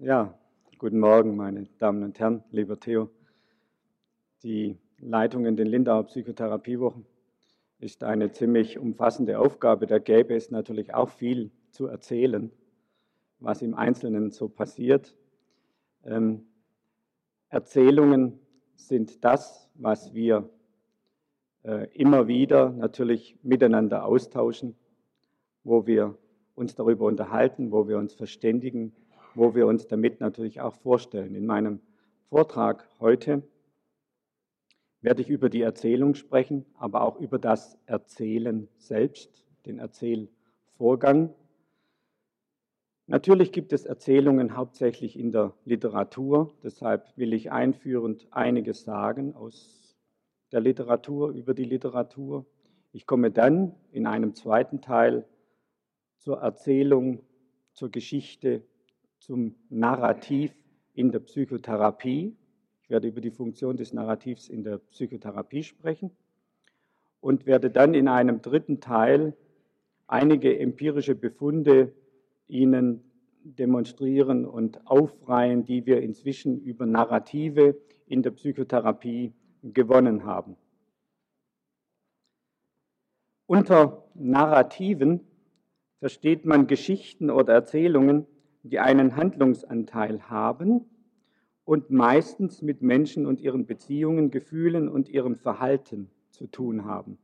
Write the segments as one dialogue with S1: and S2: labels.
S1: Ja, guten Morgen, meine Damen und Herren, lieber Theo. Die Leitung in den Lindauer Psychotherapiewochen ist eine ziemlich umfassende Aufgabe. Da gäbe es natürlich auch viel zu erzählen, was im Einzelnen so passiert. Ähm, Erzählungen sind das, was wir äh, immer wieder natürlich miteinander austauschen, wo wir uns darüber unterhalten, wo wir uns verständigen, wo wir uns damit natürlich auch vorstellen. In meinem Vortrag heute werde ich über die Erzählung sprechen, aber auch über das Erzählen selbst, den Erzählvorgang. Natürlich gibt es Erzählungen hauptsächlich in der Literatur, deshalb will ich einführend einiges sagen aus der Literatur, über die Literatur. Ich komme dann in einem zweiten Teil zur Erzählung, zur Geschichte, zum Narrativ in der Psychotherapie. Ich werde über die Funktion des Narrativs in der Psychotherapie sprechen und werde dann in einem dritten Teil einige empirische Befunde Ihnen demonstrieren und aufreihen, die wir inzwischen über Narrative in der Psychotherapie gewonnen haben. Unter Narrativen versteht man Geschichten oder Erzählungen, die einen Handlungsanteil haben und meistens mit Menschen und ihren Beziehungen, Gefühlen und ihrem Verhalten zu tun haben.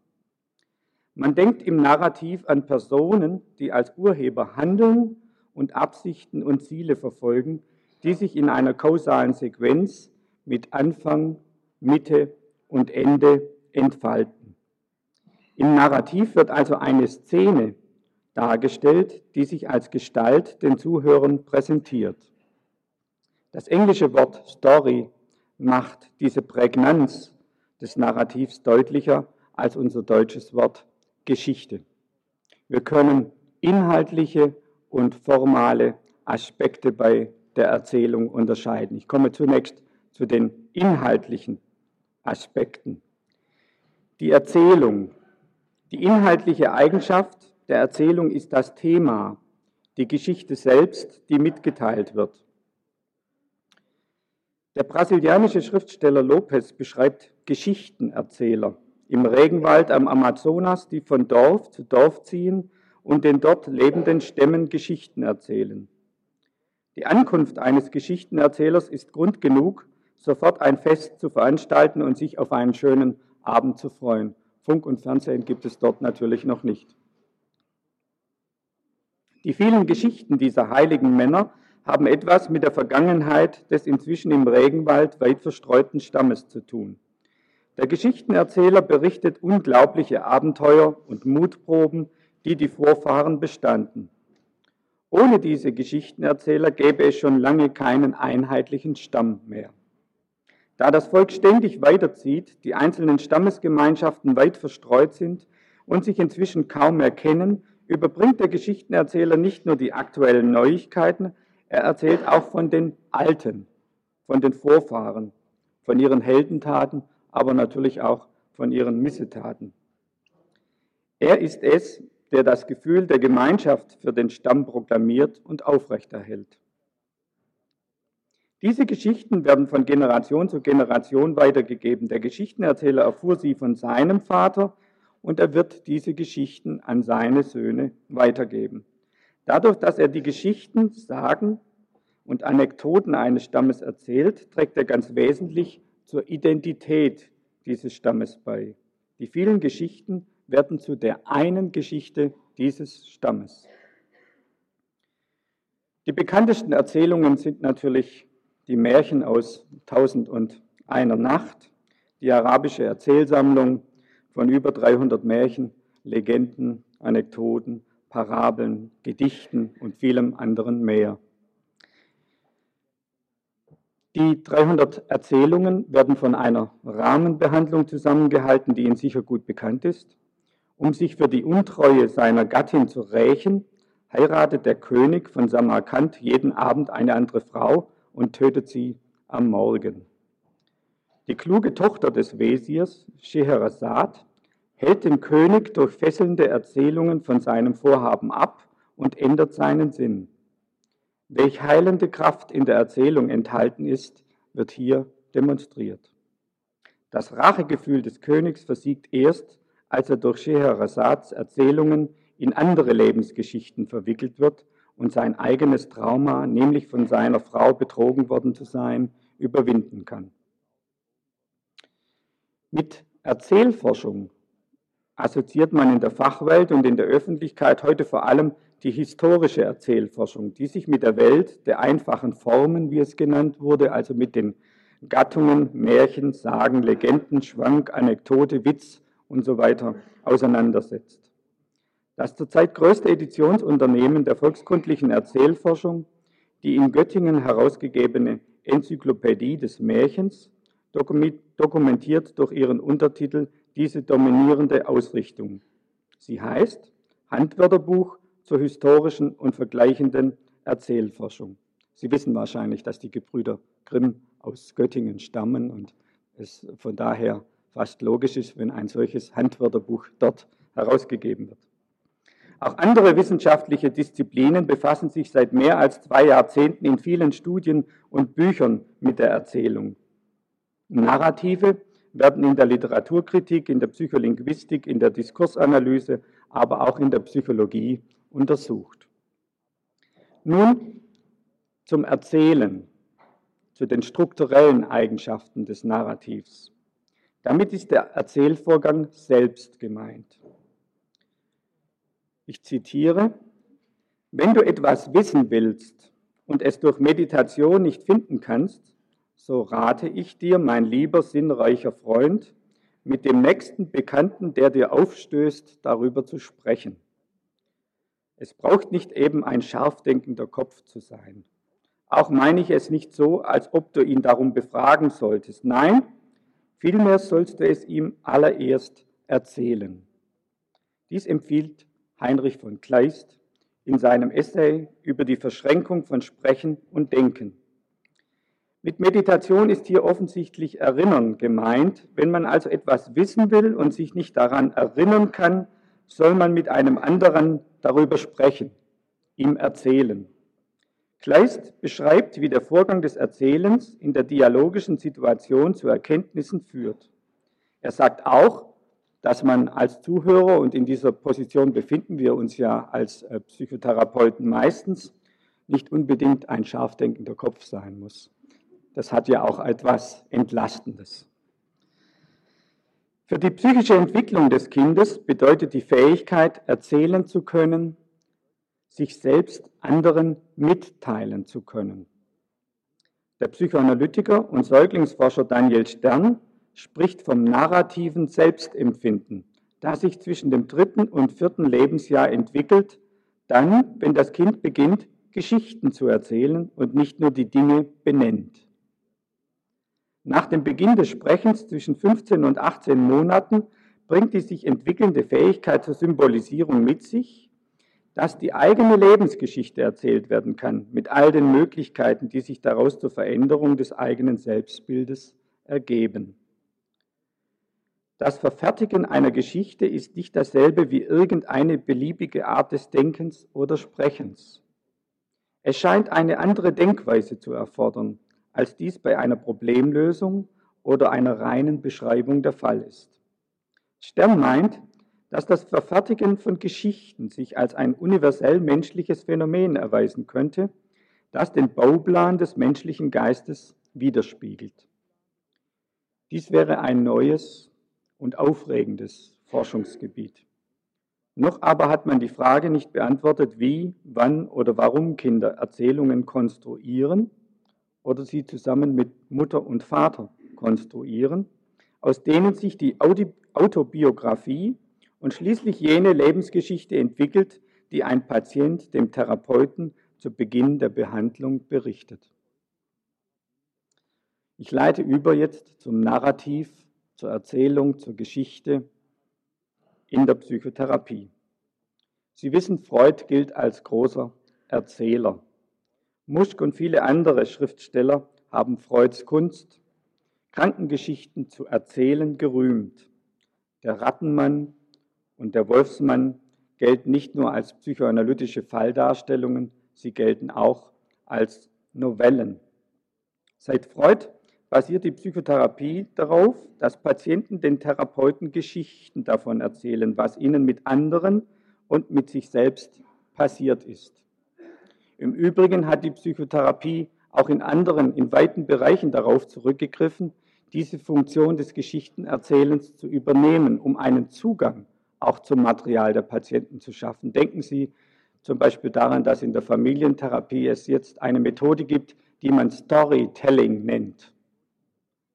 S1: Man denkt im Narrativ an Personen, die als Urheber handeln und Absichten und Ziele verfolgen, die sich in einer kausalen Sequenz mit Anfang, Mitte und Ende entfalten. Im Narrativ wird also eine Szene dargestellt, die sich als Gestalt den Zuhörern präsentiert. Das englische Wort Story macht diese Prägnanz des Narrativs deutlicher als unser deutsches Wort Geschichte. Wir können inhaltliche und formale Aspekte bei der Erzählung unterscheiden. Ich komme zunächst zu den inhaltlichen Aspekten. Die Erzählung, die inhaltliche Eigenschaft der Erzählung ist das Thema, die Geschichte selbst, die mitgeteilt wird. Der brasilianische Schriftsteller Lopez beschreibt Geschichtenerzähler im Regenwald am Amazonas, die von Dorf zu Dorf ziehen und den dort lebenden Stämmen Geschichten erzählen. Die Ankunft eines Geschichtenerzählers ist Grund genug, sofort ein Fest zu veranstalten und sich auf einen schönen Abend zu freuen. Funk und Fernsehen gibt es dort natürlich noch nicht. Die vielen Geschichten dieser heiligen Männer haben etwas mit der Vergangenheit des inzwischen im Regenwald weit verstreuten Stammes zu tun. Der Geschichtenerzähler berichtet unglaubliche Abenteuer und Mutproben, die die Vorfahren bestanden. Ohne diese Geschichtenerzähler gäbe es schon lange keinen einheitlichen Stamm mehr. Da das Volk ständig weiterzieht, die einzelnen Stammesgemeinschaften weit verstreut sind und sich inzwischen kaum mehr kennen, überbringt der Geschichtenerzähler nicht nur die aktuellen Neuigkeiten, er erzählt auch von den Alten, von den Vorfahren, von ihren Heldentaten, aber natürlich auch von ihren Missetaten. Er ist es, der das Gefühl der Gemeinschaft für den Stamm proklamiert und aufrechterhält. Diese Geschichten werden von Generation zu Generation weitergegeben. Der Geschichtenerzähler erfuhr sie von seinem Vater, und er wird diese Geschichten an seine Söhne weitergeben. Dadurch, dass er die Geschichten, Sagen und Anekdoten eines Stammes erzählt, trägt er ganz wesentlich zur Identität dieses Stammes bei. Die vielen Geschichten werden zu der einen Geschichte dieses Stammes. Die bekanntesten Erzählungen sind natürlich die Märchen aus Tausend und einer Nacht, die arabische Erzählsammlung von über 300 Märchen, Legenden, Anekdoten, Parabeln, Gedichten und vielem anderen mehr. Die 300 Erzählungen werden von einer Rahmenbehandlung zusammengehalten, die Ihnen sicher gut bekannt ist. Um sich für die Untreue seiner Gattin zu rächen, heiratet der König von Samarkand jeden Abend eine andere Frau und tötet sie am Morgen. Die kluge Tochter des Wesirs, Scheherazad, hält den König durch fesselnde Erzählungen von seinem Vorhaben ab und ändert seinen Sinn. Welch heilende Kraft in der Erzählung enthalten ist, wird hier demonstriert. Das Rachegefühl des Königs versiegt erst, als er durch Scheherasads Erzählungen in andere Lebensgeschichten verwickelt wird und sein eigenes Trauma, nämlich von seiner Frau betrogen worden zu sein, überwinden kann. Mit Erzählforschung assoziiert man in der Fachwelt und in der Öffentlichkeit heute vor allem die historische Erzählforschung, die sich mit der Welt der einfachen Formen, wie es genannt wurde, also mit den Gattungen, Märchen, Sagen, Legenden, Schwank, Anekdote, Witz und so weiter auseinandersetzt. Das zurzeit größte Editionsunternehmen der volkskundlichen Erzählforschung, die in Göttingen herausgegebene Enzyklopädie des Märchens, dokumentiert durch ihren Untertitel diese dominierende Ausrichtung. Sie heißt Handwörterbuch zur historischen und vergleichenden Erzählforschung. Sie wissen wahrscheinlich, dass die Gebrüder Grimm aus Göttingen stammen und es von daher fast logisch ist, wenn ein solches Handwörterbuch dort herausgegeben wird. Auch andere wissenschaftliche Disziplinen befassen sich seit mehr als zwei Jahrzehnten in vielen Studien und Büchern mit der Erzählung. Narrative werden in der Literaturkritik, in der Psycholinguistik, in der Diskursanalyse, aber auch in der Psychologie untersucht. Nun zum Erzählen, zu den strukturellen Eigenschaften des Narrativs. Damit ist der Erzählvorgang selbst gemeint. Ich zitiere, wenn du etwas wissen willst und es durch Meditation nicht finden kannst, so rate ich dir, mein lieber sinnreicher Freund, mit dem nächsten Bekannten, der dir aufstößt, darüber zu sprechen. Es braucht nicht eben ein scharfdenkender Kopf zu sein. Auch meine ich es nicht so, als ob du ihn darum befragen solltest. Nein, vielmehr sollst du es ihm allererst erzählen. Dies empfiehlt Heinrich von Kleist in seinem Essay über die Verschränkung von Sprechen und Denken. Mit Meditation ist hier offensichtlich Erinnern gemeint. Wenn man also etwas wissen will und sich nicht daran erinnern kann, soll man mit einem anderen darüber sprechen, ihm erzählen. Kleist beschreibt, wie der Vorgang des Erzählens in der dialogischen Situation zu Erkenntnissen führt. Er sagt auch, dass man als Zuhörer, und in dieser Position befinden wir uns ja als äh, Psychotherapeuten meistens, nicht unbedingt ein scharfdenkender Kopf sein muss. Das hat ja auch etwas Entlastendes. Für die psychische Entwicklung des Kindes bedeutet die Fähigkeit, erzählen zu können, sich selbst anderen mitteilen zu können. Der Psychoanalytiker und Säuglingsforscher Daniel Stern spricht vom narrativen Selbstempfinden, das sich zwischen dem dritten und vierten Lebensjahr entwickelt, dann, wenn das Kind beginnt, Geschichten zu erzählen und nicht nur die Dinge benennt. Nach dem Beginn des Sprechens zwischen 15 und 18 Monaten bringt die sich entwickelnde Fähigkeit zur Symbolisierung mit sich, dass die eigene Lebensgeschichte erzählt werden kann, mit all den Möglichkeiten, die sich daraus zur Veränderung des eigenen Selbstbildes ergeben. Das Verfertigen einer Geschichte ist nicht dasselbe wie irgendeine beliebige Art des Denkens oder Sprechens. Es scheint eine andere Denkweise zu erfordern, als dies bei einer Problemlösung oder einer reinen Beschreibung der Fall ist. Stern meint, dass das Verfertigen von Geschichten sich als ein universell menschliches Phänomen erweisen könnte, das den Bauplan des menschlichen Geistes widerspiegelt. Dies wäre ein neues und aufregendes Forschungsgebiet. Noch aber hat man die Frage nicht beantwortet, wie, wann oder warum Kinder Erzählungen konstruieren oder sie zusammen mit Mutter und Vater konstruieren, aus denen sich die Autobiografie und schließlich jene Lebensgeschichte entwickelt, die ein Patient dem Therapeuten zu Beginn der Behandlung berichtet. Ich leite über jetzt zum Narrativ, zur Erzählung, zur Geschichte in der Psychotherapie. Sie wissen, Freud gilt als großer Erzähler. Muschk und viele andere Schriftsteller haben Freuds Kunst, Krankengeschichten zu erzählen, gerühmt. Der Rattenmann und der Wolfsmann gelten nicht nur als psychoanalytische Falldarstellungen, sie gelten auch als Novellen. Seit Freud basiert die Psychotherapie darauf, dass Patienten den Therapeuten Geschichten davon erzählen, was ihnen mit anderen und mit sich selbst passiert ist. Im Übrigen hat die Psychotherapie auch in anderen, in weiten Bereichen darauf zurückgegriffen, diese Funktion des Geschichtenerzählens zu übernehmen, um einen Zugang auch zum Material der Patienten zu schaffen. Denken Sie zum Beispiel daran, dass in der Familientherapie es jetzt eine Methode gibt, die man Storytelling nennt.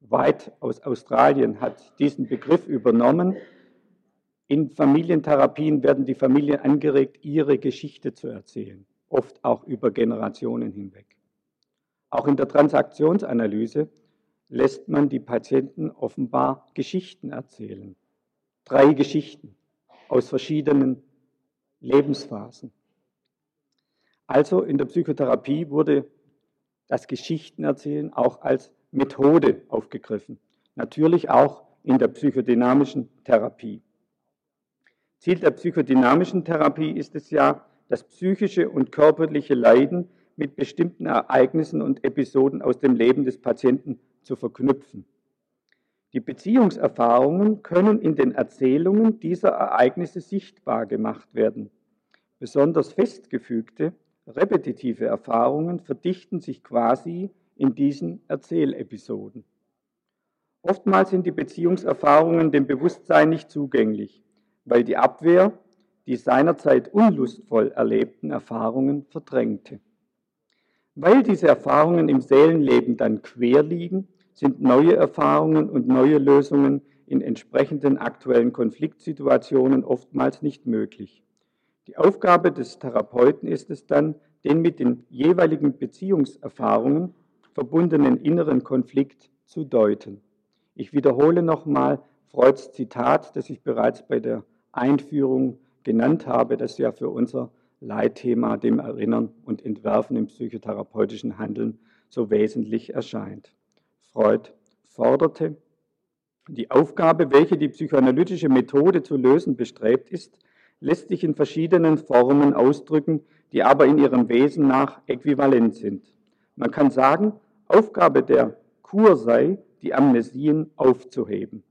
S1: White aus Australien hat diesen Begriff übernommen. In Familientherapien werden die Familien angeregt, ihre Geschichte zu erzählen, oft auch über Generationen hinweg. Auch in der Transaktionsanalyse lässt man die Patienten offenbar Geschichten erzählen. Drei Geschichten aus verschiedenen Lebensphasen. Also in der Psychotherapie wurde das Geschichtenerzählen auch als Methode aufgegriffen. Natürlich auch in der psychodynamischen Therapie. Ziel der psychodynamischen Therapie ist es ja, das psychische und körperliche Leiden mit bestimmten Ereignissen und Episoden aus dem Leben des Patienten zu verknüpfen. Die Beziehungserfahrungen können in den Erzählungen dieser Ereignisse sichtbar gemacht werden. Besonders festgefügte, repetitive Erfahrungen verdichten sich quasi in diesen Erzählepisoden. Oftmals sind die Beziehungserfahrungen dem Bewusstsein nicht zugänglich, weil die Abwehr die seinerzeit unlustvoll erlebten Erfahrungen verdrängte. Weil diese Erfahrungen im Seelenleben dann quer liegen, sind neue Erfahrungen und neue Lösungen in entsprechenden aktuellen Konfliktsituationen oftmals nicht möglich. Die Aufgabe des Therapeuten ist es dann, den mit den jeweiligen Beziehungserfahrungen verbundenen inneren Konflikt zu deuten. Ich wiederhole nochmal Freuds Zitat, das ich bereits bei der Einführung genannt habe, das ja für unser Leitthema, dem Erinnern und Entwerfen im psychotherapeutischen Handeln, so wesentlich erscheint. Freud forderte, die Aufgabe, welche die psychoanalytische Methode zu lösen bestrebt ist, lässt sich in verschiedenen Formen ausdrücken, die aber in ihrem Wesen nach äquivalent sind. Man kann sagen, Aufgabe der Kur sei, die Amnesien aufzuheben.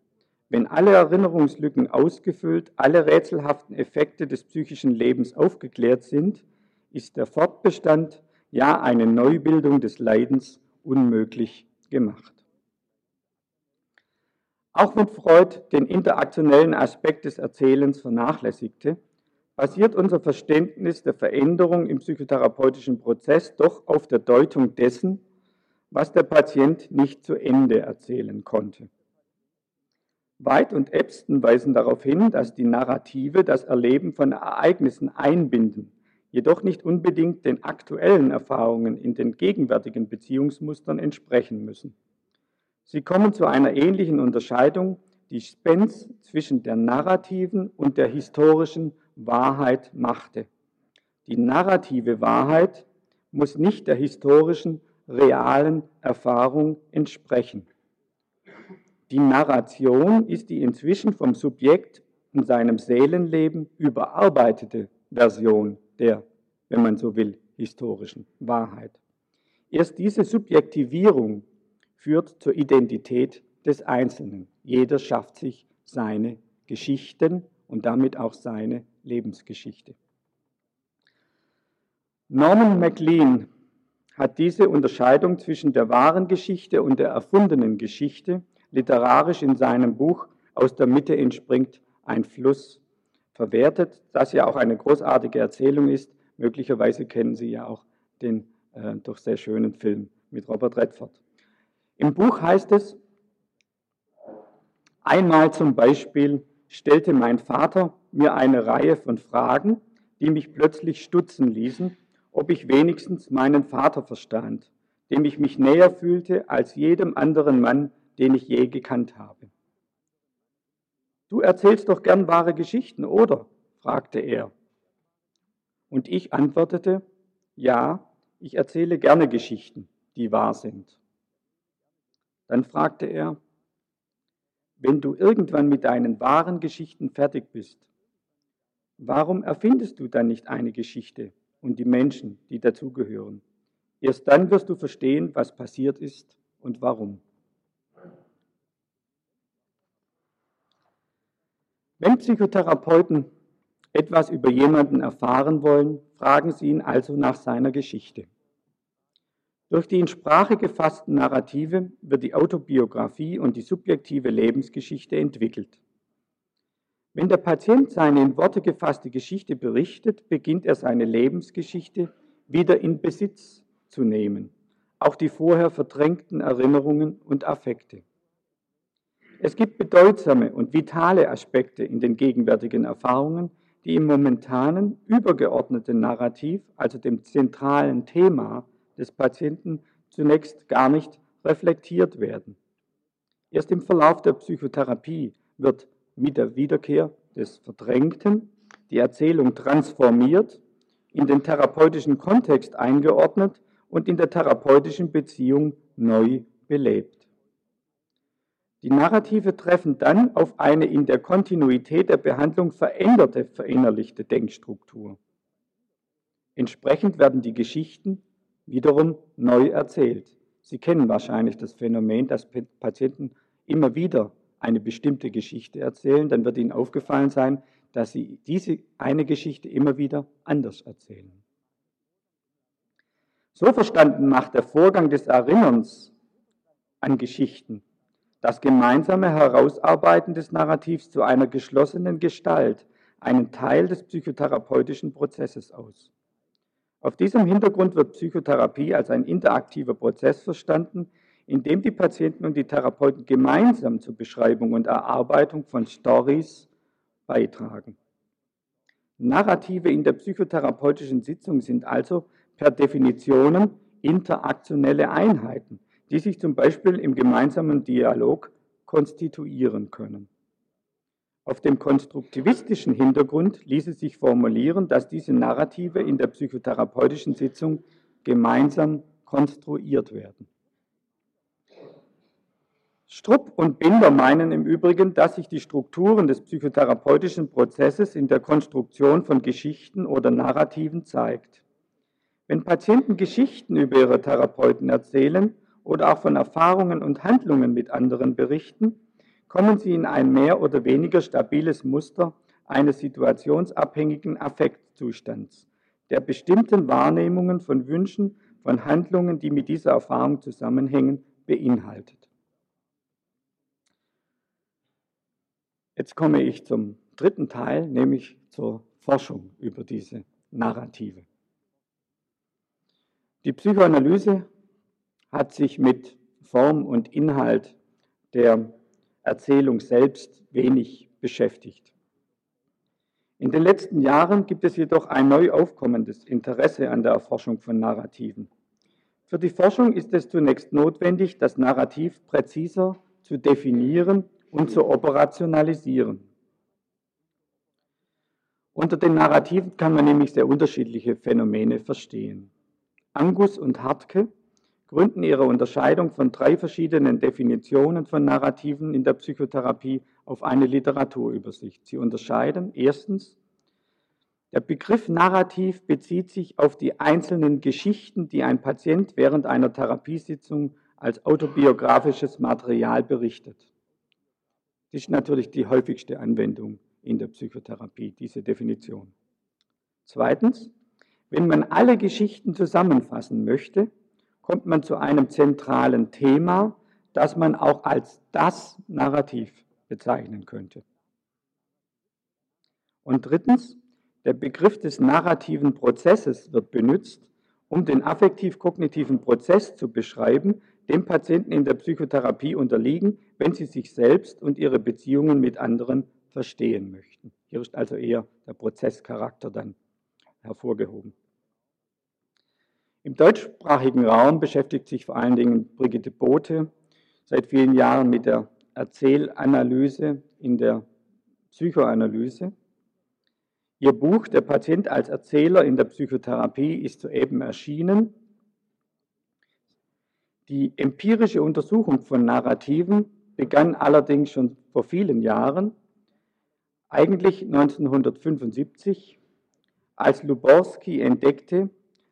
S1: Wenn alle Erinnerungslücken ausgefüllt, alle rätselhaften Effekte des psychischen Lebens aufgeklärt sind, ist der Fortbestand, ja eine Neubildung des Leidens unmöglich gemacht. Auch wenn Freud den interaktionellen Aspekt des Erzählens vernachlässigte, basiert unser Verständnis der Veränderung im psychotherapeutischen Prozess doch auf der Deutung dessen, was der Patient nicht zu Ende erzählen konnte. White und Epstein weisen darauf hin, dass die Narrative das Erleben von Ereignissen einbinden, jedoch nicht unbedingt den aktuellen Erfahrungen in den gegenwärtigen Beziehungsmustern entsprechen müssen. Sie kommen zu einer ähnlichen Unterscheidung, die Spence zwischen der narrativen und der historischen Wahrheit machte. Die narrative Wahrheit muss nicht der historischen, realen Erfahrung entsprechen. Die Narration ist die inzwischen vom Subjekt in seinem Seelenleben überarbeitete Version der, wenn man so will, historischen Wahrheit. Erst diese Subjektivierung führt zur Identität des Einzelnen. Jeder schafft sich seine Geschichten und damit auch seine Lebensgeschichte. Norman MacLean hat diese Unterscheidung zwischen der wahren Geschichte und der erfundenen Geschichte literarisch in seinem Buch Aus der Mitte entspringt ein Fluss verwertet, das ja auch eine großartige Erzählung ist. Möglicherweise kennen Sie ja auch den äh, doch sehr schönen Film mit Robert Redford. Im Buch heißt es, einmal zum Beispiel stellte mein Vater mir eine Reihe von Fragen, die mich plötzlich stutzen ließen, ob ich wenigstens meinen Vater verstand, dem ich mich näher fühlte als jedem anderen Mann, den ich je gekannt habe. Du erzählst doch gern wahre Geschichten, oder? fragte er. Und ich antwortete, ja, ich erzähle gerne Geschichten, die wahr sind. Dann fragte er, wenn du irgendwann mit deinen wahren Geschichten fertig bist, warum erfindest du dann nicht eine Geschichte und die Menschen, die dazugehören? Erst dann wirst du verstehen, was passiert ist und warum. Wenn Psychotherapeuten etwas über jemanden erfahren wollen, fragen sie ihn also nach seiner Geschichte. Durch die in Sprache gefassten Narrative wird die Autobiografie und die subjektive Lebensgeschichte entwickelt. Wenn der Patient seine in Worte gefasste Geschichte berichtet, beginnt er seine Lebensgeschichte wieder in Besitz zu nehmen, auch die vorher verdrängten Erinnerungen und Affekte. Es gibt bedeutsame und vitale Aspekte in den gegenwärtigen Erfahrungen, die im momentanen übergeordneten Narrativ, also dem zentralen Thema des Patienten, zunächst gar nicht reflektiert werden. Erst im Verlauf der Psychotherapie wird mit der Wiederkehr des Verdrängten die Erzählung transformiert, in den therapeutischen Kontext eingeordnet und in der therapeutischen Beziehung neu belebt. Die Narrative treffen dann auf eine in der Kontinuität der Behandlung veränderte, verinnerlichte Denkstruktur. Entsprechend werden die Geschichten wiederum neu erzählt. Sie kennen wahrscheinlich das Phänomen, dass Patienten immer wieder eine bestimmte Geschichte erzählen. Dann wird Ihnen aufgefallen sein, dass Sie diese eine Geschichte immer wieder anders erzählen. So verstanden macht der Vorgang des Erinnerns an Geschichten das gemeinsame Herausarbeiten des Narrativs zu einer geschlossenen Gestalt, einen Teil des psychotherapeutischen Prozesses aus. Auf diesem Hintergrund wird Psychotherapie als ein interaktiver Prozess verstanden, in dem die Patienten und die Therapeuten gemeinsam zur Beschreibung und Erarbeitung von Stories beitragen. Narrative in der psychotherapeutischen Sitzung sind also per Definition interaktionelle Einheiten, die sich zum Beispiel im gemeinsamen Dialog konstituieren können. Auf dem konstruktivistischen Hintergrund ließe sich formulieren, dass diese Narrative in der psychotherapeutischen Sitzung gemeinsam konstruiert werden. Strupp und Binder meinen im Übrigen, dass sich die Strukturen des psychotherapeutischen Prozesses in der Konstruktion von Geschichten oder Narrativen zeigt. Wenn Patienten Geschichten über ihre Therapeuten erzählen oder auch von Erfahrungen und Handlungen mit anderen berichten, kommen sie in ein mehr oder weniger stabiles Muster eines situationsabhängigen Affektzustands, der bestimmten Wahrnehmungen von Wünschen, von Handlungen, die mit dieser Erfahrung zusammenhängen, beinhaltet. Jetzt komme ich zum dritten Teil, nämlich zur Forschung über diese Narrative. Die Psychoanalyse hat sich mit Form und Inhalt der Erzählung selbst wenig beschäftigt. In den letzten Jahren gibt es jedoch ein neu aufkommendes Interesse an der Erforschung von Narrativen. Für die Forschung ist es zunächst notwendig, das Narrativ präziser zu definieren und zu operationalisieren. Unter den Narrativen kann man nämlich sehr unterschiedliche Phänomene verstehen. Angus und Hartke gründen ihre Unterscheidung von drei verschiedenen Definitionen von Narrativen in der Psychotherapie auf eine Literaturübersicht. Sie unterscheiden erstens, der Begriff Narrativ bezieht sich auf die einzelnen Geschichten, die ein Patient während einer Therapiesitzung als autobiografisches Material berichtet. Das ist natürlich die häufigste Anwendung in der Psychotherapie, diese Definition. Zweitens, wenn man alle Geschichten zusammenfassen möchte, kommt man zu einem zentralen Thema, das man auch als das Narrativ bezeichnen könnte. Und drittens, der Begriff des narrativen Prozesses wird benutzt, um den affektiv-kognitiven Prozess zu beschreiben, dem Patienten in der Psychotherapie unterliegen, wenn sie sich selbst und ihre Beziehungen mit anderen verstehen möchten. Hier ist also eher der Prozesscharakter dann hervorgehoben. Im deutschsprachigen Raum beschäftigt sich vor allen Dingen Brigitte Bote seit vielen Jahren mit der Erzählanalyse in der Psychoanalyse. Ihr Buch Der Patient als Erzähler in der Psychotherapie ist soeben erschienen. Die empirische Untersuchung von Narrativen begann allerdings schon vor vielen Jahren, eigentlich 1975, als Luborski entdeckte,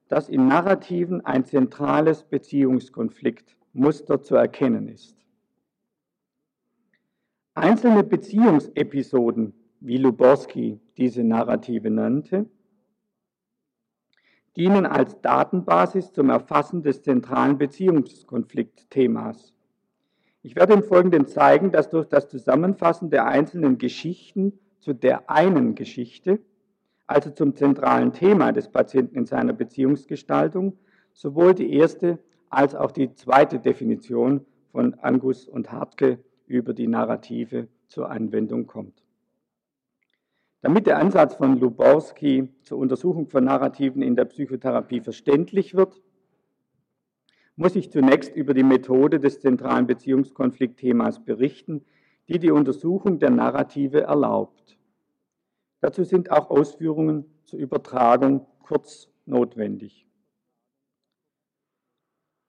S1: dass in Narrativen ein zentrales Beziehungskonfliktmuster zu erkennen ist. Einzelne Beziehungsepisoden, wie Luborsky diese Narrative nannte, dienen als Datenbasis zum Erfassen des zentralen Beziehungskonfliktthemas. Ich werde im Folgenden zeigen, dass durch das Zusammenfassen der einzelnen Geschichten zu der einen Geschichte, also zum zentralen Thema des Patienten in seiner Beziehungsgestaltung, sowohl die erste als auch die zweite Definition von Angus und Hartke über die Narrative zur Anwendung kommt. Damit der Ansatz von Luborski zur Untersuchung von Narrativen in der Psychotherapie verständlich wird, muss ich zunächst über die Methode des zentralen Beziehungskonfliktthemas berichten, die die Untersuchung der Narrative erlaubt. Dazu sind auch Ausführungen zur Übertragung kurz notwendig.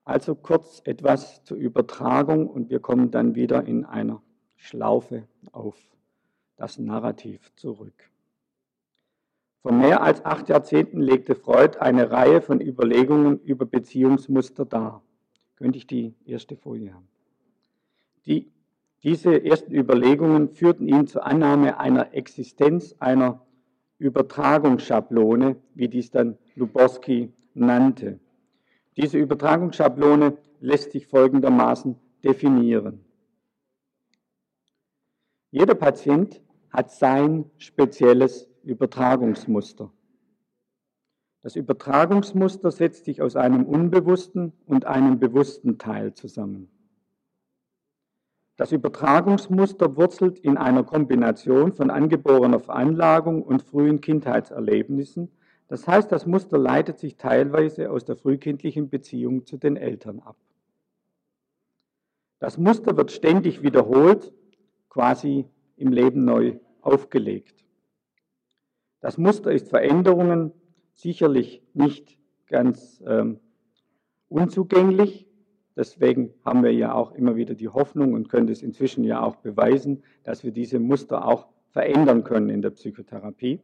S1: Also kurz etwas zur Übertragung und wir kommen dann wieder in einer Schlaufe auf das Narrativ zurück. Vor mehr als acht Jahrzehnten legte Freud eine Reihe von Überlegungen über Beziehungsmuster dar. Könnte ich die erste Folie haben? Die, diese ersten Überlegungen führten ihn zur Annahme einer Existenz einer Übertragungsschablone, wie dies dann Luboski nannte. Diese Übertragungsschablone lässt sich folgendermaßen definieren. Jeder Patient hat sein spezielles Übertragungsmuster. Das Übertragungsmuster setzt sich aus einem unbewussten und einem bewussten Teil zusammen. Das Übertragungsmuster wurzelt in einer Kombination von angeborener Veranlagung und frühen Kindheitserlebnissen. Das heißt, das Muster leitet sich teilweise aus der frühkindlichen Beziehung zu den Eltern ab. Das Muster wird ständig wiederholt, quasi im Leben neu aufgelegt. Das Muster ist Veränderungen sicherlich nicht ganz ähm, unzugänglich. Deswegen haben wir ja auch immer wieder die Hoffnung und können es inzwischen ja auch beweisen, dass wir diese Muster auch verändern können in der Psychotherapie.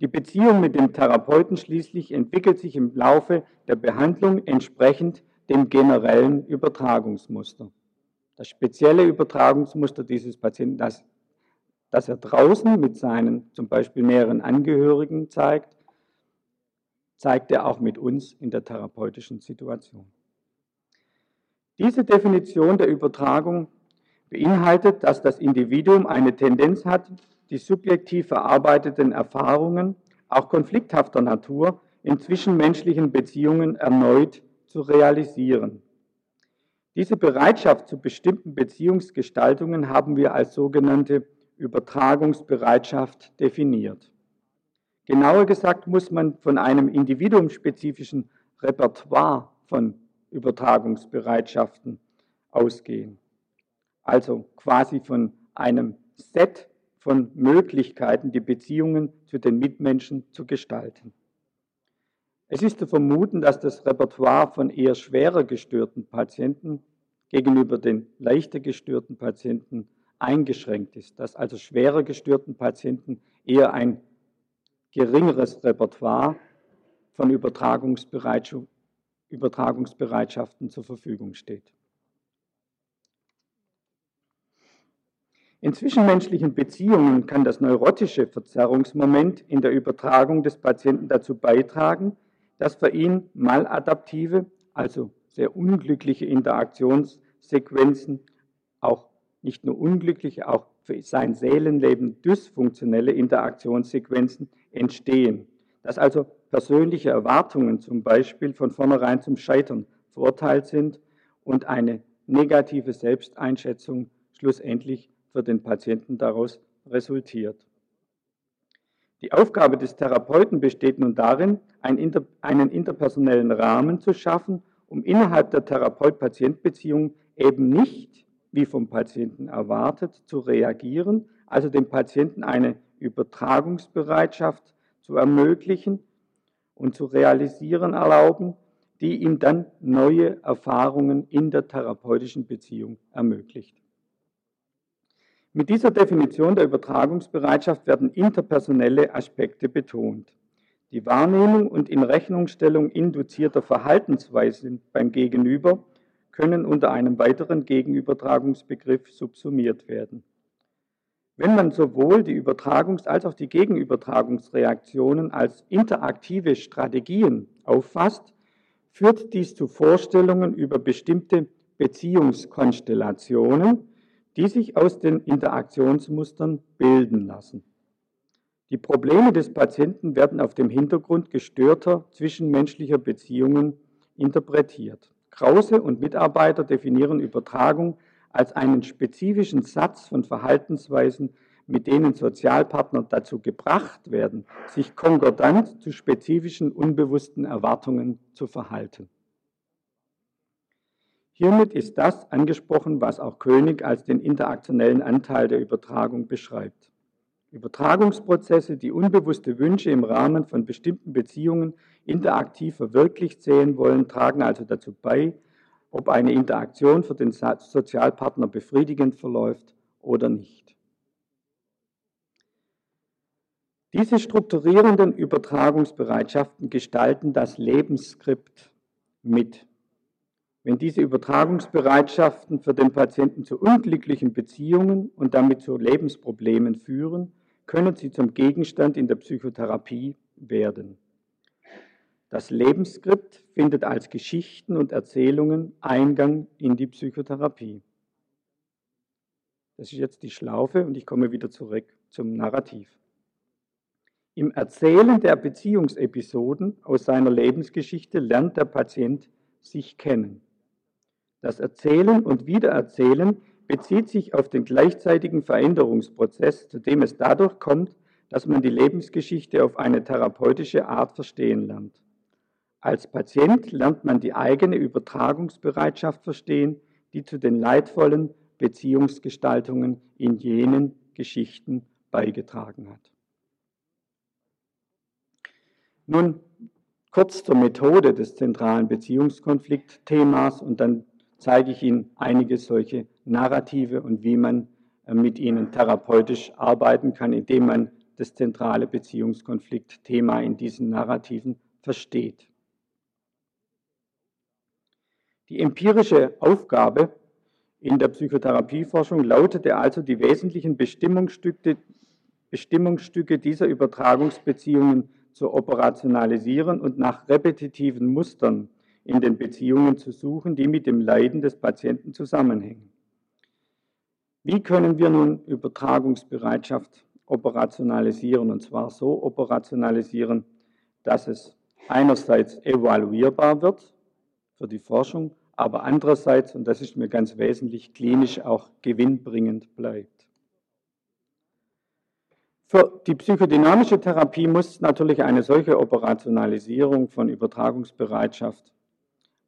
S1: Die Beziehung mit dem Therapeuten schließlich entwickelt sich im Laufe der Behandlung entsprechend dem generellen Übertragungsmuster. Das spezielle Übertragungsmuster dieses Patienten, das das er draußen mit seinen zum Beispiel mehreren Angehörigen zeigt, zeigt er auch mit uns in der therapeutischen Situation. Diese Definition der Übertragung beinhaltet, dass das Individuum eine Tendenz hat, die subjektiv verarbeiteten Erfahrungen, auch konflikthafter Natur, in zwischenmenschlichen Beziehungen erneut zu realisieren. Diese Bereitschaft zu bestimmten Beziehungsgestaltungen haben wir als sogenannte Übertragungsbereitschaft definiert. Genauer gesagt muss man von einem individuumspezifischen Repertoire von Übertragungsbereitschaften ausgehen. Also quasi von einem Set von Möglichkeiten, die Beziehungen zu den Mitmenschen zu gestalten. Es ist zu vermuten, dass das Repertoire von eher schwerer gestörten Patienten gegenüber den leichter gestörten Patienten eingeschränkt ist, dass also schwerer gestörten Patienten eher ein geringeres Repertoire von Übertragungsbereitschaften zur Verfügung steht. In zwischenmenschlichen Beziehungen kann das neurotische Verzerrungsmoment in der Übertragung des Patienten dazu beitragen, dass für ihn maladaptive, also sehr unglückliche Interaktionssequenzen auch nicht nur unglückliche, auch für sein Seelenleben dysfunktionelle Interaktionssequenzen entstehen. Dass also persönliche Erwartungen zum Beispiel von vornherein zum Scheitern verurteilt sind und eine negative Selbsteinschätzung schlussendlich für den Patienten daraus resultiert. Die Aufgabe des Therapeuten besteht nun darin, einen interpersonellen Rahmen zu schaffen, um innerhalb der Therapeut-Patient-Beziehung eben nicht wie vom Patienten erwartet, zu reagieren, also dem Patienten eine Übertragungsbereitschaft zu ermöglichen und zu realisieren erlauben, die ihm dann neue Erfahrungen in der therapeutischen Beziehung ermöglicht. Mit dieser Definition der Übertragungsbereitschaft werden interpersonelle Aspekte betont. Die Wahrnehmung und Inrechnungsstellung induzierter Verhaltensweisen beim Gegenüber können unter einem weiteren Gegenübertragungsbegriff subsumiert werden. Wenn man sowohl die Übertragungs- als auch die Gegenübertragungsreaktionen als interaktive Strategien auffasst, führt dies zu Vorstellungen über bestimmte Beziehungskonstellationen, die sich aus den Interaktionsmustern bilden lassen. Die Probleme des Patienten werden auf dem Hintergrund gestörter zwischenmenschlicher Beziehungen interpretiert. Krause und Mitarbeiter definieren Übertragung als einen spezifischen Satz von Verhaltensweisen, mit denen Sozialpartner dazu gebracht werden, sich konkordant zu spezifischen unbewussten Erwartungen zu verhalten. Hiermit ist das angesprochen, was auch König als den interaktionellen Anteil der Übertragung beschreibt. Übertragungsprozesse, die unbewusste Wünsche im Rahmen von bestimmten Beziehungen interaktiv verwirklicht sehen wollen, tragen also dazu bei, ob eine Interaktion für den Sozialpartner befriedigend verläuft oder nicht. Diese strukturierenden Übertragungsbereitschaften gestalten das Lebensskript mit. Wenn diese Übertragungsbereitschaften für den Patienten zu unglücklichen Beziehungen und damit zu Lebensproblemen führen, können sie zum Gegenstand in der Psychotherapie werden. Das Lebensskript findet als Geschichten und Erzählungen Eingang in die Psychotherapie. Das ist jetzt die Schlaufe und ich komme wieder zurück zum Narrativ. Im Erzählen der Beziehungsepisoden aus seiner Lebensgeschichte lernt der Patient sich kennen. Das Erzählen und Wiedererzählen bezieht sich auf den gleichzeitigen Veränderungsprozess, zu dem es dadurch kommt, dass man die Lebensgeschichte auf eine therapeutische Art verstehen lernt. Als Patient lernt man die eigene Übertragungsbereitschaft verstehen, die zu den leidvollen Beziehungsgestaltungen in jenen Geschichten beigetragen hat. Nun kurz zur Methode des zentralen Beziehungskonfliktthemas und dann zeige ich Ihnen einige solche Narrative und wie man äh, mit ihnen therapeutisch arbeiten kann, indem man das zentrale Beziehungskonfliktthema in diesen Narrativen versteht. Die empirische Aufgabe in der Psychotherapieforschung lautete also, die wesentlichen Bestimmungsstücke, Bestimmungsstücke dieser Übertragungsbeziehungen zu operationalisieren und nach repetitiven Mustern in den Beziehungen zu suchen, die mit dem Leiden des Patienten zusammenhängen. Wie können wir nun Übertragungsbereitschaft operationalisieren? Und zwar so operationalisieren, dass es einerseits evaluierbar wird, für die Forschung, aber andererseits, und das ist mir ganz wesentlich, klinisch auch gewinnbringend bleibt. Für die psychodynamische Therapie muss natürlich eine solche Operationalisierung von Übertragungsbereitschaft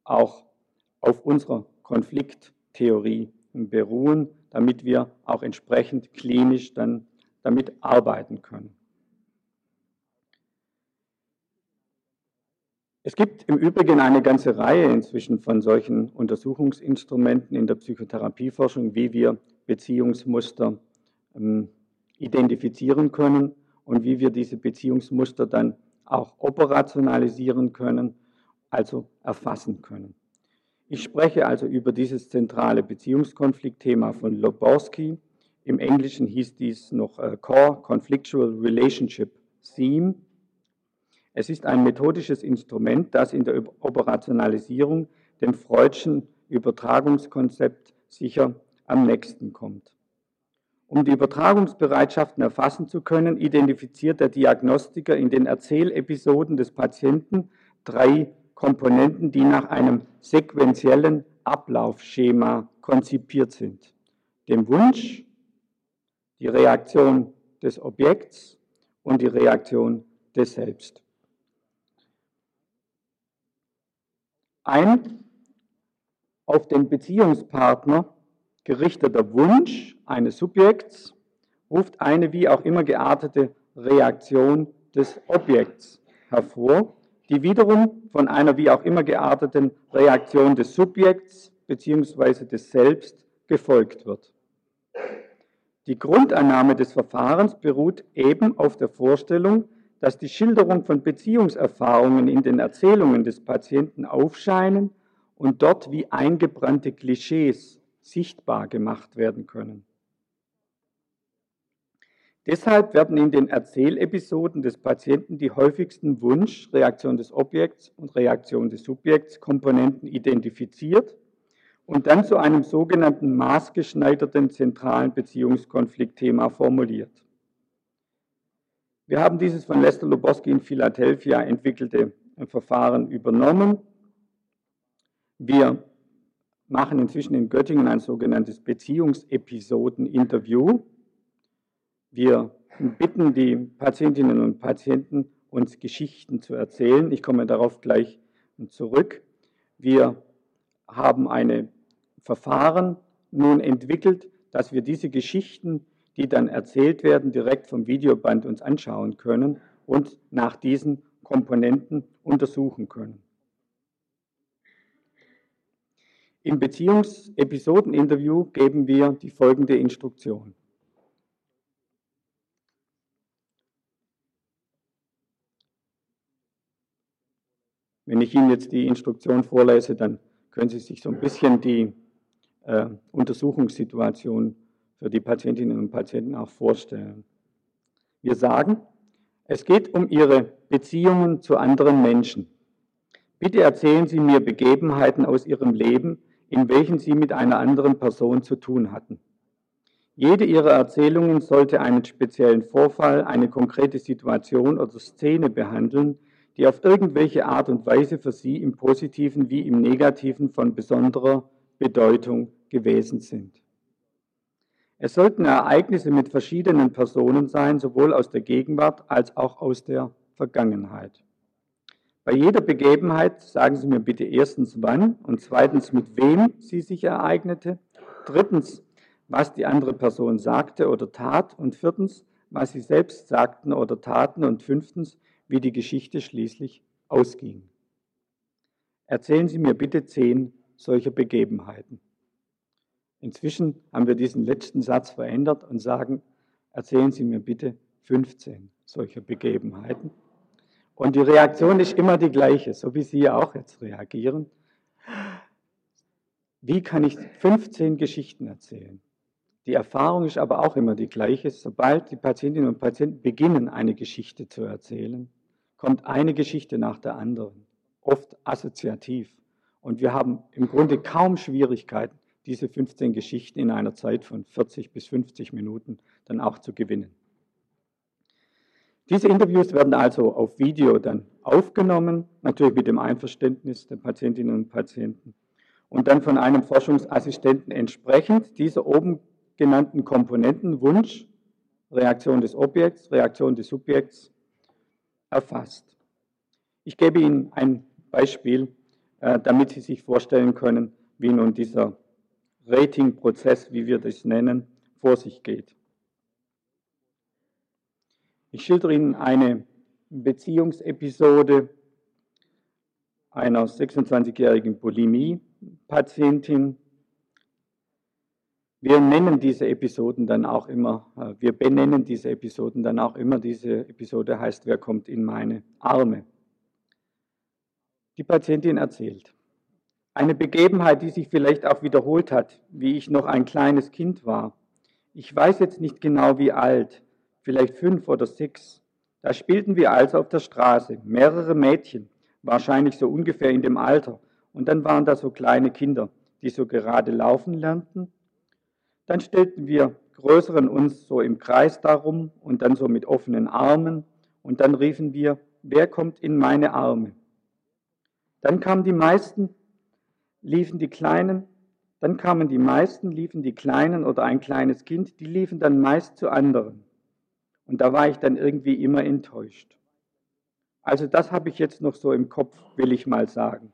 S1: auch auf unserer Konflikttheorie beruhen, damit wir auch entsprechend klinisch dann damit arbeiten können. Es gibt im Übrigen eine ganze Reihe inzwischen von solchen Untersuchungsinstrumenten in der Psychotherapieforschung, wie wir Beziehungsmuster ähm, identifizieren können und wie wir diese Beziehungsmuster dann auch operationalisieren können, also erfassen können. Ich spreche also über dieses zentrale Beziehungskonfliktthema von Loborski. Im Englischen hieß dies noch äh, Core Conflictual Relationship Theme es ist ein methodisches Instrument, das in der Operationalisierung dem Freudschen Übertragungskonzept sicher am nächsten kommt. Um die Übertragungsbereitschaften erfassen zu können, identifiziert der Diagnostiker in den Erzählepisoden des Patienten drei Komponenten, die nach einem sequentiellen Ablaufschema konzipiert sind. Dem Wunsch, die Reaktion des Objekts und die Reaktion des Selbst. Ein auf den Beziehungspartner gerichteter Wunsch eines Subjekts ruft eine wie auch immer geartete Reaktion des Objekts hervor, die wiederum von einer wie auch immer gearteten Reaktion des Subjekts bzw. des Selbst gefolgt wird. Die Grundannahme des Verfahrens beruht eben auf der Vorstellung, dass die Schilderung von Beziehungserfahrungen in den Erzählungen des Patienten aufscheinen und dort wie eingebrannte Klischees sichtbar gemacht werden können. Deshalb werden in den Erzählepisoden des Patienten die häufigsten Wunsch, Reaktion des Objekts und Reaktion des Subjekts Komponenten identifiziert und dann zu einem sogenannten maßgeschneiderten zentralen Beziehungskonfliktthema formuliert. Wir haben dieses von Lester Lubowski in Philadelphia entwickelte Verfahren übernommen. Wir machen inzwischen in Göttingen ein sogenanntes Beziehungsepisoden-Interview. Wir bitten die Patientinnen und Patienten, uns Geschichten zu erzählen. Ich komme darauf gleich zurück. Wir haben ein Verfahren nun entwickelt, dass wir diese Geschichten die dann erzählt werden, direkt vom Videoband uns anschauen können und nach diesen Komponenten untersuchen können. Im Beziehungsepisodeninterview geben wir die folgende Instruktion. Wenn ich Ihnen jetzt die Instruktion vorlese, dann können Sie sich so ein bisschen die äh, Untersuchungssituation für die Patientinnen und Patienten auch vorstellen. Wir sagen, es geht um Ihre Beziehungen zu anderen Menschen. Bitte erzählen Sie mir Begebenheiten aus Ihrem Leben, in welchen Sie mit einer anderen Person zu tun hatten. Jede Ihrer Erzählungen sollte einen speziellen Vorfall, eine konkrete Situation oder Szene behandeln, die auf irgendwelche Art und Weise für Sie im positiven wie im negativen von besonderer Bedeutung gewesen sind. Es sollten Ereignisse mit verschiedenen Personen sein, sowohl aus der Gegenwart als auch aus der Vergangenheit. Bei jeder Begebenheit sagen Sie mir bitte erstens wann und zweitens mit wem sie sich ereignete, drittens was die andere Person sagte oder tat und viertens was sie selbst sagten oder taten und fünftens wie die Geschichte schließlich ausging. Erzählen Sie mir bitte zehn solcher Begebenheiten. Inzwischen haben wir diesen letzten Satz verändert und sagen, erzählen Sie mir bitte 15 solcher Begebenheiten. Und die Reaktion ist immer die gleiche, so wie Sie auch jetzt reagieren. Wie kann ich 15 Geschichten erzählen? Die Erfahrung ist aber auch immer die gleiche. Sobald die Patientinnen und Patienten beginnen, eine Geschichte zu erzählen, kommt eine Geschichte nach der anderen, oft assoziativ. Und wir haben im Grunde kaum Schwierigkeiten, diese 15 Geschichten in einer Zeit von 40 bis 50 Minuten dann auch zu gewinnen. Diese Interviews werden also auf Video dann aufgenommen, natürlich mit dem Einverständnis der Patientinnen und Patienten und dann von einem Forschungsassistenten entsprechend dieser oben genannten Komponenten Wunsch, Reaktion des Objekts, Reaktion des Subjekts erfasst. Ich gebe Ihnen ein Beispiel, äh, damit Sie sich vorstellen können, wie nun dieser Rating-Prozess, wie wir das nennen, vor sich geht. Ich schildere Ihnen eine Beziehungsepisode einer 26-jährigen Bulimie-Patientin. Wir nennen diese Episoden dann auch immer, äh, wir benennen diese Episoden dann auch immer. Diese Episode heißt, wer kommt in meine Arme? Die Patientin erzählt. Eine Begebenheit, die sich vielleicht auch wiederholt hat, wie ich noch ein kleines Kind war. Ich weiß jetzt nicht genau wie alt, vielleicht fünf oder sechs. Da spielten wir also auf der Straße, mehrere Mädchen, wahrscheinlich so ungefähr in dem Alter. Und dann waren da so kleine Kinder, die so gerade laufen lernten. Dann stellten wir Größeren uns so im Kreis darum und dann so mit offenen Armen. Und dann riefen wir, wer kommt in meine Arme? Dann kamen die meisten liefen die Kleinen, dann kamen die meisten, liefen die Kleinen oder ein kleines Kind, die liefen dann meist zu anderen. Und da war ich dann irgendwie immer enttäuscht. Also das habe ich jetzt noch so im Kopf, will ich mal sagen.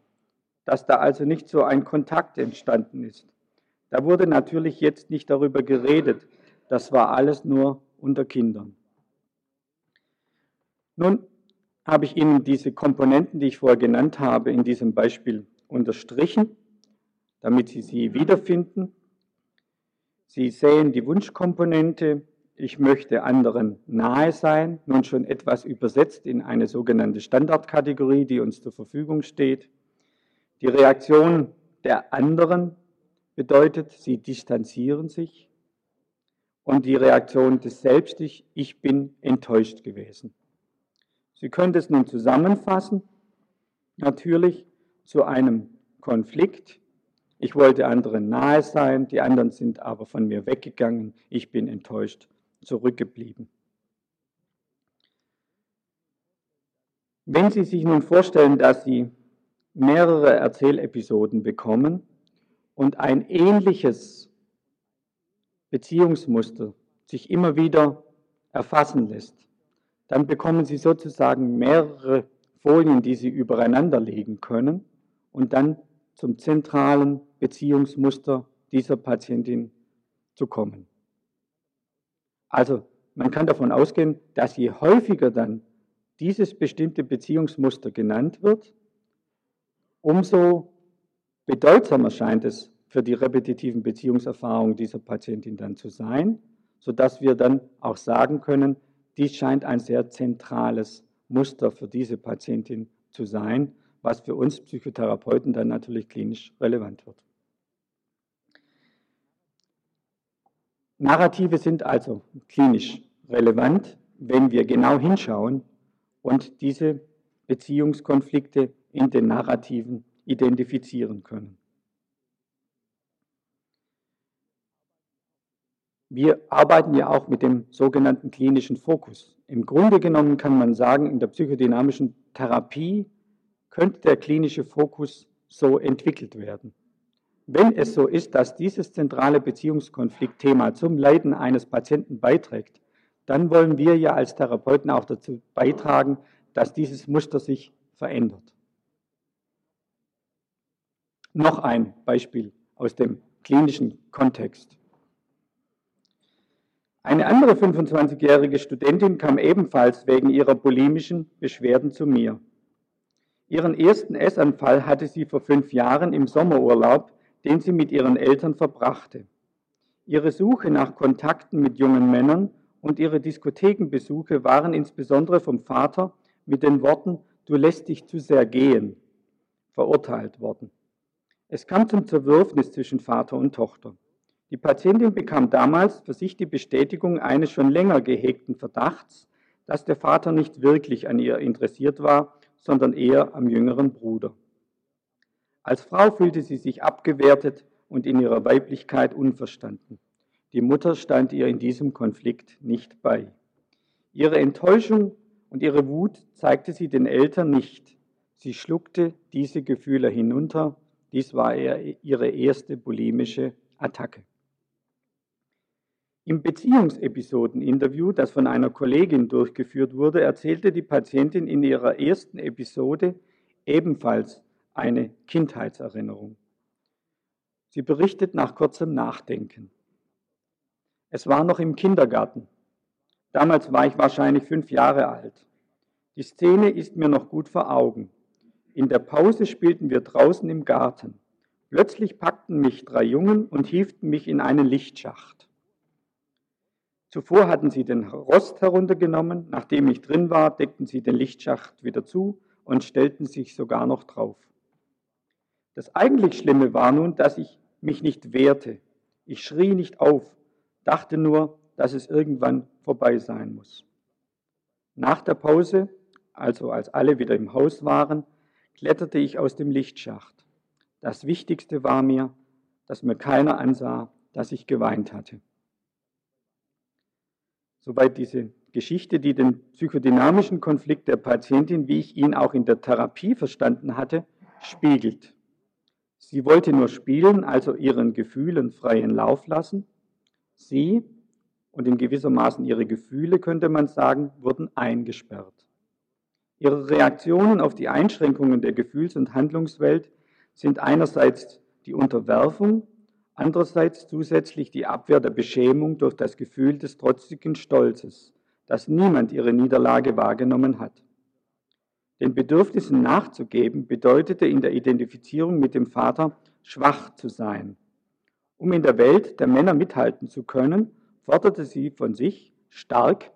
S1: Dass da also nicht so ein Kontakt entstanden ist. Da wurde natürlich jetzt nicht darüber geredet. Das war alles nur unter Kindern. Nun habe ich Ihnen diese Komponenten, die ich vorher genannt habe, in diesem Beispiel unterstrichen damit Sie sie wiederfinden. Sie sehen die Wunschkomponente ich möchte anderen nahe sein, nun schon etwas übersetzt in eine sogenannte Standardkategorie, die uns zur Verfügung steht. Die Reaktion der anderen bedeutet, sie distanzieren sich. Und die Reaktion des Selbst, ich bin enttäuscht gewesen. Sie können es nun zusammenfassen, natürlich zu einem Konflikt. Ich wollte anderen nahe sein, die anderen sind aber von mir weggegangen, ich bin enttäuscht zurückgeblieben. Wenn Sie sich nun vorstellen, dass Sie mehrere Erzählepisoden bekommen und ein ähnliches Beziehungsmuster sich immer wieder erfassen lässt, dann bekommen Sie sozusagen mehrere Folien, die Sie übereinander legen können und dann zum zentralen Beziehungsmuster dieser Patientin zu kommen. Also man kann davon ausgehen, dass je häufiger dann dieses bestimmte Beziehungsmuster genannt wird, umso bedeutsamer scheint es für die repetitiven Beziehungserfahrungen dieser Patientin dann zu sein, sodass wir dann auch sagen können, dies scheint ein sehr zentrales Muster für diese Patientin zu sein, was für uns Psychotherapeuten dann natürlich klinisch relevant wird. Narrative sind also klinisch relevant, wenn wir genau hinschauen und diese Beziehungskonflikte in den Narrativen identifizieren können. Wir arbeiten ja auch mit dem sogenannten klinischen Fokus. Im Grunde genommen kann man sagen, in der psychodynamischen Therapie könnte der klinische Fokus so entwickelt werden. Wenn es so ist, dass dieses zentrale Beziehungskonfliktthema zum Leiden eines Patienten beiträgt, dann wollen wir ja als Therapeuten auch dazu beitragen, dass dieses Muster sich verändert. Noch ein Beispiel aus dem klinischen Kontext. Eine andere 25-jährige Studentin kam ebenfalls wegen ihrer bulimischen Beschwerden zu mir. Ihren ersten Essanfall hatte sie vor fünf Jahren im Sommerurlaub den sie mit ihren Eltern verbrachte. Ihre Suche nach Kontakten mit jungen Männern und ihre Diskothekenbesuche waren insbesondere vom Vater mit den Worten Du lässt dich zu sehr gehen verurteilt worden. Es kam zum Zerwürfnis zwischen Vater und Tochter. Die Patientin bekam damals für sich die Bestätigung eines schon länger gehegten Verdachts, dass der Vater nicht wirklich an ihr interessiert war, sondern eher am jüngeren Bruder. Als Frau fühlte sie sich abgewertet und in ihrer Weiblichkeit unverstanden. Die Mutter stand ihr in diesem Konflikt nicht bei. Ihre Enttäuschung und ihre Wut zeigte sie den Eltern nicht. Sie schluckte diese Gefühle hinunter. Dies war ihre erste bulimische Attacke. Im Beziehungsepisoden-Interview, das von einer Kollegin durchgeführt wurde, erzählte die Patientin in ihrer ersten Episode ebenfalls eine Kindheitserinnerung. Sie berichtet nach kurzem Nachdenken. Es war noch im Kindergarten. Damals war ich wahrscheinlich fünf Jahre alt. Die Szene ist mir noch gut vor Augen. In der Pause spielten wir draußen im Garten. Plötzlich packten mich drei Jungen und hieften mich in einen Lichtschacht. Zuvor hatten sie den Rost heruntergenommen. Nachdem ich drin war, deckten sie den Lichtschacht wieder zu und stellten sich sogar noch drauf. Das eigentlich Schlimme war nun, dass ich mich nicht wehrte. Ich schrie nicht auf, dachte nur, dass es irgendwann vorbei sein muss. Nach der Pause, also als alle wieder im Haus waren, kletterte ich aus dem Lichtschacht. Das Wichtigste war mir, dass mir keiner ansah, dass ich geweint hatte. Soweit diese Geschichte, die den psychodynamischen Konflikt der Patientin, wie ich ihn auch in der Therapie verstanden hatte, spiegelt. Sie wollte nur spielen, also ihren Gefühlen freien Lauf lassen. Sie und in gewissermaßen ihre Gefühle, könnte man sagen, wurden eingesperrt. Ihre Reaktionen auf die Einschränkungen der Gefühls- und Handlungswelt sind einerseits die Unterwerfung, andererseits zusätzlich die Abwehr der Beschämung durch das Gefühl des trotzigen Stolzes, dass niemand ihre Niederlage wahrgenommen hat. Den Bedürfnissen nachzugeben bedeutete in der Identifizierung mit dem Vater schwach zu sein. Um in der Welt der Männer mithalten zu können, forderte sie von sich, stark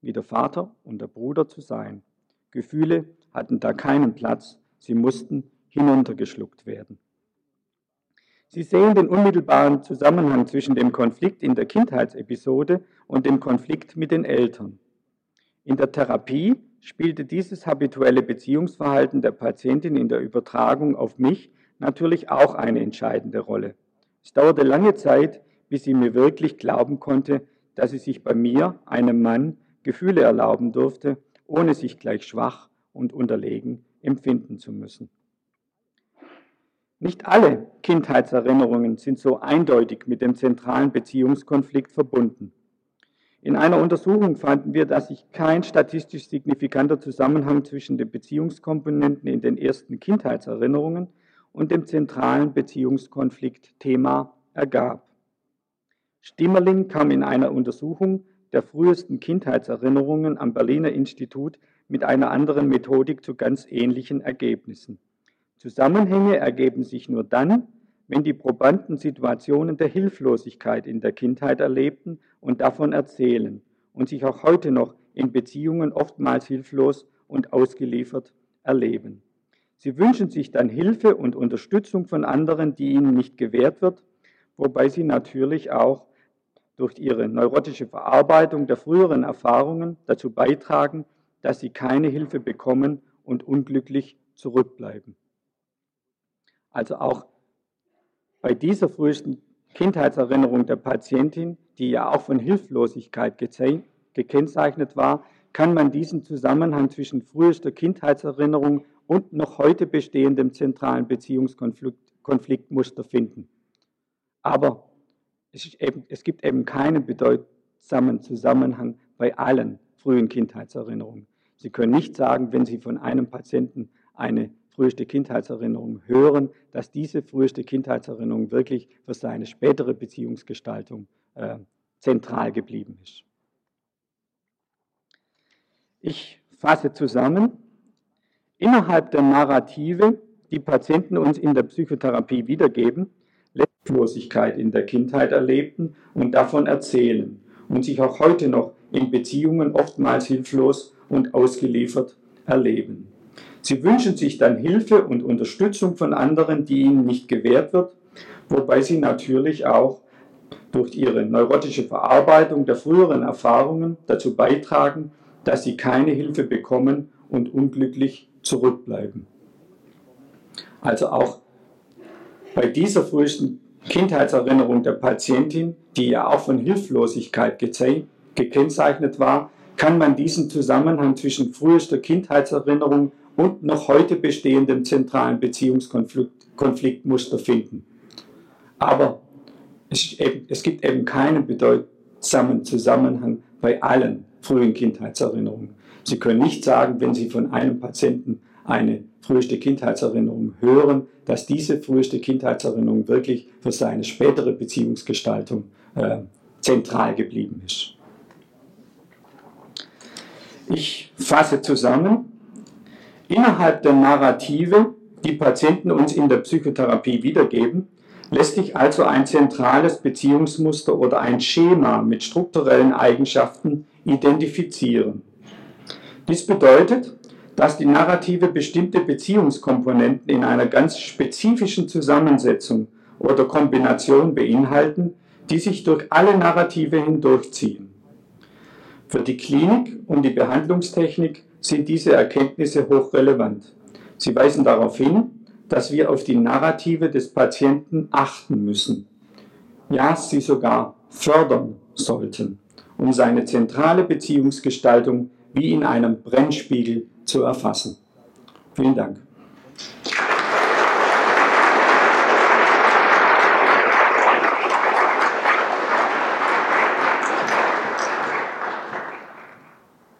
S1: wie der Vater und der Bruder zu sein. Gefühle hatten da keinen Platz, sie mussten hinuntergeschluckt werden. Sie sehen den unmittelbaren Zusammenhang zwischen dem Konflikt in der Kindheitsepisode und dem Konflikt mit den Eltern. In der Therapie spielte dieses habituelle Beziehungsverhalten der Patientin in der Übertragung auf mich natürlich auch eine entscheidende Rolle. Es dauerte lange Zeit, bis sie mir wirklich glauben konnte, dass sie sich bei mir, einem Mann, Gefühle erlauben durfte, ohne sich gleich schwach und unterlegen empfinden zu müssen. Nicht alle Kindheitserinnerungen sind so eindeutig mit dem zentralen Beziehungskonflikt verbunden. In einer Untersuchung fanden wir, dass sich kein statistisch signifikanter Zusammenhang zwischen den Beziehungskomponenten in den ersten Kindheitserinnerungen und dem zentralen Beziehungskonflikt-Thema ergab. Stimmerling kam in einer Untersuchung der frühesten Kindheitserinnerungen am Berliner Institut mit einer anderen Methodik zu ganz ähnlichen Ergebnissen. Zusammenhänge ergeben sich nur dann, wenn die Probanden Situationen der Hilflosigkeit in der Kindheit erlebten und davon erzählen und sich auch heute noch in Beziehungen oftmals hilflos und ausgeliefert erleben. Sie wünschen sich dann Hilfe und Unterstützung von anderen, die ihnen nicht gewährt wird, wobei sie natürlich auch durch ihre neurotische Verarbeitung der früheren Erfahrungen dazu beitragen, dass sie keine Hilfe bekommen und unglücklich zurückbleiben. Also auch bei dieser frühesten Kindheitserinnerung der Patientin, die ja auch von Hilflosigkeit gekennzeichnet war, kann man diesen Zusammenhang zwischen frühester Kindheitserinnerung und noch heute bestehendem zentralen Beziehungskonfliktmuster finden. Aber es, eben, es, gibt eben keinen bedeutsamen Zusammenhang bei allen frühen Kindheitserinnerungen. Sie können nicht sagen, wenn Sie von einem Patienten eine früheste Kindheitserinnerung hören, dass diese früheste Kindheitserinnerung wirklich für seine spätere Beziehungsgestaltung äh, zentral geblieben ist. Ich fasse zusammen, innerhalb der Narrative, die Patienten uns in der Psychotherapie wiedergeben, Letztlosigkeit in der Kindheit erlebten und davon erzählen und sich auch heute noch in Beziehungen oftmals hilflos und ausgeliefert erleben. Sie wünschen sich dann Hilfe und Unterstützung von anderen, die ihnen nicht gewährt wird, wobei sie natürlich auch durch ihre neurotische Verarbeitung der früheren Erfahrungen dazu beitragen, dass sie keine Hilfe bekommen und unglücklich zurückbleiben. Also auch bei dieser frühesten Kindheitserinnerung der Patientin, die ja auch von Hilflosigkeit gekennzeichnet war, kann man diesen Zusammenhang zwischen frühester Kindheitserinnerung und noch heute bestehendem zentralen Beziehungskonfliktmuster finden. Aber es, eben, es gibt eben keinen bedeutsamen Zusammenhang bei allen frühen Kindheitserinnerungen. Sie können nicht sagen, wenn Sie von einem Patienten eine früheste Kindheitserinnerung hören, dass diese früheste Kindheitserinnerung wirklich für seine spätere Beziehungsgestaltung äh, zentral geblieben ist. Ich fasse zusammen, Innerhalb der Narrative, die Patienten uns in der Psychotherapie wiedergeben, lässt sich also ein zentrales Beziehungsmuster oder ein Schema mit strukturellen Eigenschaften identifizieren. Dies bedeutet, dass die Narrative bestimmte Beziehungskomponenten in einer ganz spezifischen Zusammensetzung oder Kombination beinhalten, die sich durch alle Narrative hindurchziehen. Für die Klinik und die Behandlungstechnik sind diese Erkenntnisse hochrelevant. Sie weisen darauf hin, dass wir auf die Narrative des Patienten achten müssen. Ja, sie sogar fördern sollten, um seine zentrale Beziehungsgestaltung wie in einem Brennspiegel zu erfassen. Vielen Dank.